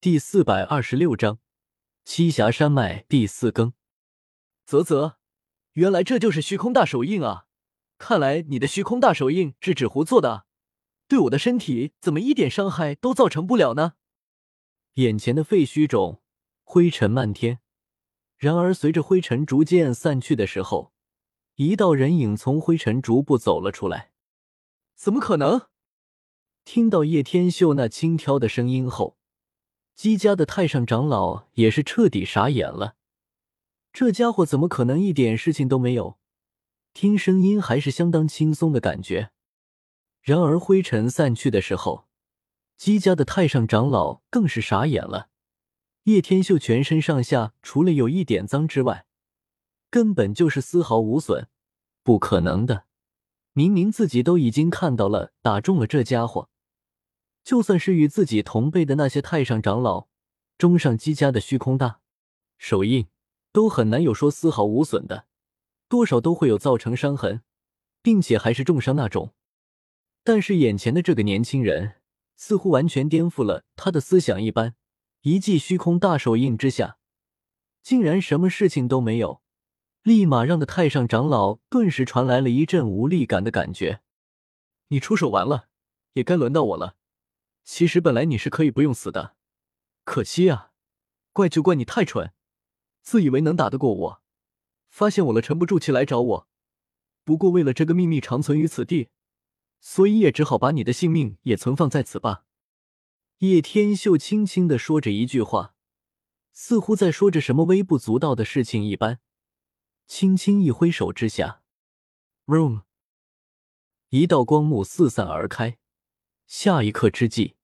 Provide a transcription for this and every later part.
第四百二十六章栖霞山脉第四更。啧啧，原来这就是虚空大手印啊！看来你的虚空大手印是纸糊做的，对我的身体怎么一点伤害都造成不了呢？眼前的废墟中灰尘漫天，然而随着灰尘逐渐散去的时候，一道人影从灰尘逐步走了出来。怎么可能？听到叶天秀那轻佻的声音后，姬家的太上长老也是彻底傻眼了。这家伙怎么可能一点事情都没有？听声音还是相当轻松的感觉。然而灰尘散去的时候，姬家的太上长老更是傻眼了。叶天秀全身上下除了有一点脏之外，根本就是丝毫无损。不可能的！明明自己都已经看到了，打中了这家伙，就算是与自己同辈的那些太上长老，中上姬家的虚空大手印，都很难有说丝毫无损的，多少都会有造成伤痕，并且还是重伤那种。但是眼前的这个年轻人，似乎完全颠覆了他的思想一般，一记虚空大手印之下，竟然什么事情都没有。立马让的太上长老顿时传来了一阵无力感的感觉。你出手完了，也该轮到我了。其实本来你是可以不用死的，可惜啊，怪就怪你太蠢，自以为能打得过我，发现我了沉不住气来找我。不过为了这个秘密长存于此地，所以也只好把你的性命也存放在此吧。叶天秀轻轻的说着一句话，似乎在说着什么微不足道的事情一般。轻轻一挥手之下，room，一道光幕四散而开。下一刻之际，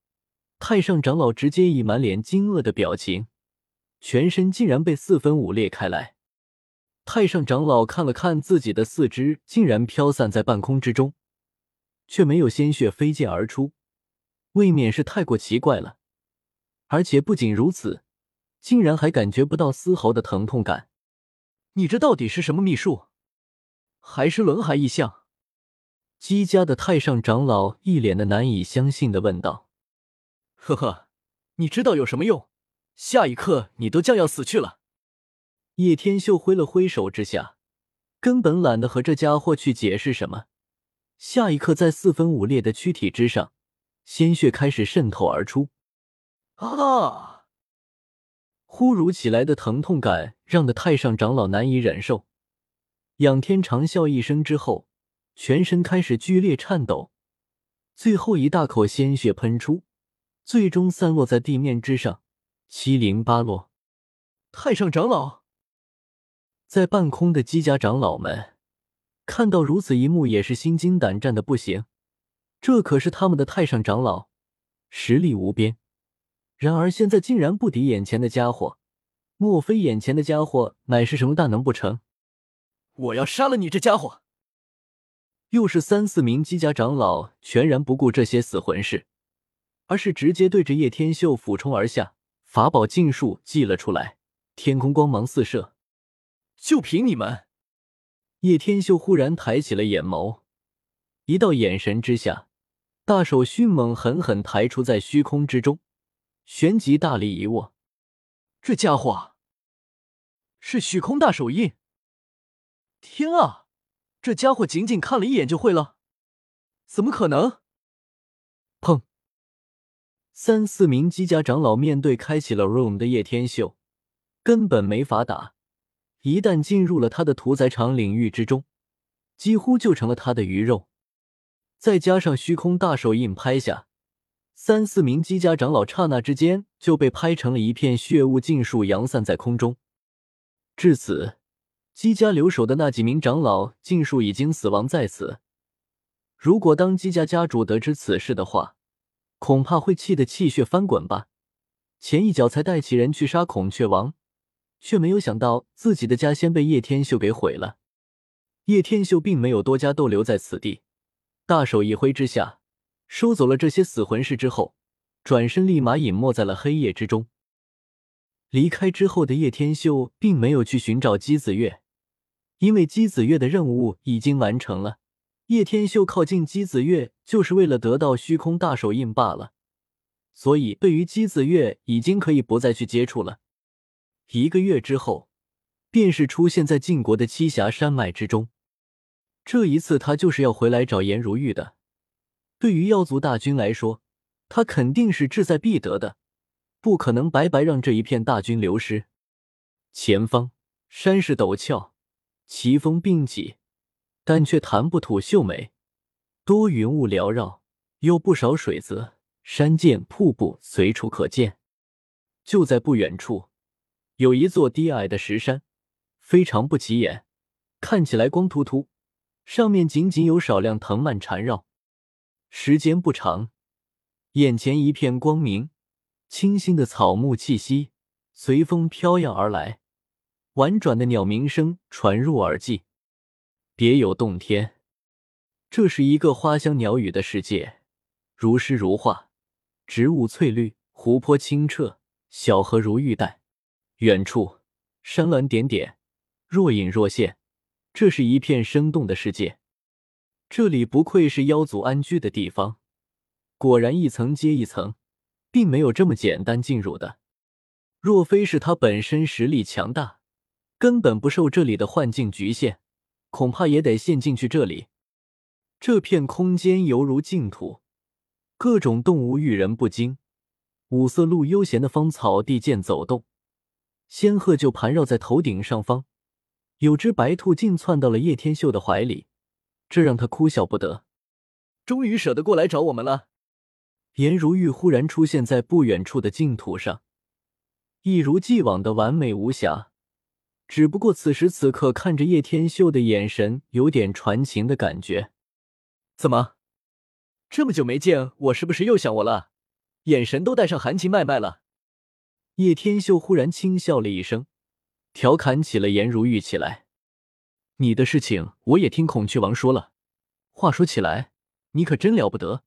太上长老直接以满脸惊愕的表情，全身竟然被四分五裂开来。太上长老看了看自己的四肢，竟然飘散在半空之中，却没有鲜血飞溅而出，未免是太过奇怪了。而且不仅如此，竟然还感觉不到丝毫的疼痛感。你这到底是什么秘术，还是轮海异象？姬家的太上长老一脸的难以相信的问道：“呵呵，你知道有什么用？下一刻你都将要死去了。”叶天秀挥了挥手之下，根本懒得和这家伙去解释什么。下一刻，在四分五裂的躯体之上，鲜血开始渗透而出。啊！忽如其来的疼痛感让的太上长老难以忍受，仰天长啸一声之后，全身开始剧烈颤抖，最后一大口鲜血喷出，最终散落在地面之上，七零八落。太上长老，在半空的姬家长老们看到如此一幕，也是心惊胆战的不行。这可是他们的太上长老，实力无边。然而现在竟然不敌眼前的家伙，莫非眼前的家伙乃是什么大能不成？我要杀了你这家伙！又是三四名姬家长老全然不顾这些死魂士，而是直接对着叶天秀俯冲而下，法宝禁术祭了出来，天空光芒四射。就凭你们！叶天秀忽然抬起了眼眸，一道眼神之下，大手迅猛狠狠抬出在虚空之中。旋即大力一握，这家伙是虚空大手印！天啊，这家伙仅仅看了一眼就会了？怎么可能？三四名姬家长老面对开启了 room 的叶天秀，根本没法打。一旦进入了他的屠宰场领域之中，几乎就成了他的鱼肉。再加上虚空大手印拍下。三四名姬家长老刹那之间就被拍成了一片血雾，尽数扬散在空中。至此，姬家留守的那几名长老尽数已经死亡在此。如果当姬家家主得知此事的话，恐怕会气得气血翻滚吧。前一脚才带起人去杀孔雀王，却没有想到自己的家先被叶天秀给毁了。叶天秀并没有多加逗留在此地，大手一挥之下。收走了这些死魂士之后，转身立马隐没在了黑夜之中。离开之后的叶天秀并没有去寻找姬子月，因为姬子月的任务已经完成了。叶天秀靠近姬子月就是为了得到虚空大手印罢了。所以对于姬子月已经可以不再去接触了。一个月之后，便是出现在晋国的栖霞山脉之中。这一次，他就是要回来找颜如玉的。对于妖族大军来说，他肯定是志在必得的，不可能白白让这一片大军流失。前方山势陡峭，奇峰并起，但却谈不吐秀美，多云雾缭绕，有不少水泽、山涧、瀑布随处可见。就在不远处，有一座低矮的石山，非常不起眼，看起来光秃秃。上面仅仅有少量藤蔓缠绕，时间不长，眼前一片光明，清新的草木气息随风飘扬而来，婉转的鸟鸣声传入耳际，别有洞天。这是一个花香鸟语的世界，如诗如画，植物翠绿，湖泊清澈，小河如玉带，远处山峦点点，若隐若现。这是一片生动的世界，这里不愧是妖族安居的地方。果然，一层接一层，并没有这么简单进入的。若非是他本身实力强大，根本不受这里的幻境局限，恐怕也得陷进去这里。这片空间犹如净土，各种动物遇人不惊，五色鹿悠闲的芳草地间走动，仙鹤就盘绕在头顶上方。有只白兔竟窜到了叶天秀的怀里，这让他哭笑不得。终于舍得过来找我们了。颜如玉忽然出现在不远处的净土上，一如既往的完美无瑕。只不过此时此刻看着叶天秀的眼神有点传情的感觉。怎么，这么久没见，我是不是又想我了？眼神都带上含情脉脉了。叶天秀忽然轻笑了一声。调侃起了颜如玉起来，你的事情我也听孔雀王说了。话说起来，你可真了不得，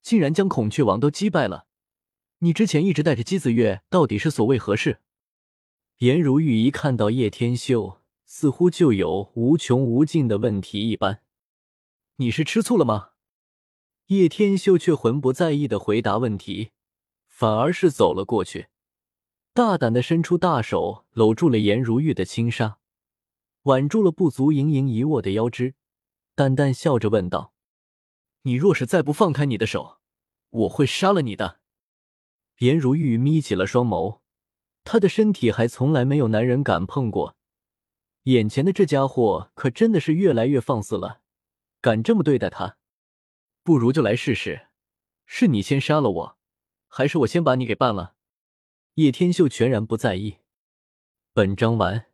竟然将孔雀王都击败了。你之前一直带着姬子月，到底是所为何事？颜如玉一看到叶天秀，似乎就有无穷无尽的问题一般。你是吃醋了吗？叶天秀却浑不在意的回答问题，反而是走了过去。大胆的伸出大手，搂住了颜如玉的轻纱，挽住了不足盈盈一握的腰肢，淡淡笑着问道：“你若是再不放开你的手，我会杀了你的。”颜如玉眯起了双眸，她的身体还从来没有男人敢碰过，眼前的这家伙可真的是越来越放肆了，敢这么对待她，不如就来试试，是你先杀了我，还是我先把你给办了？叶天秀全然不在意。本章完。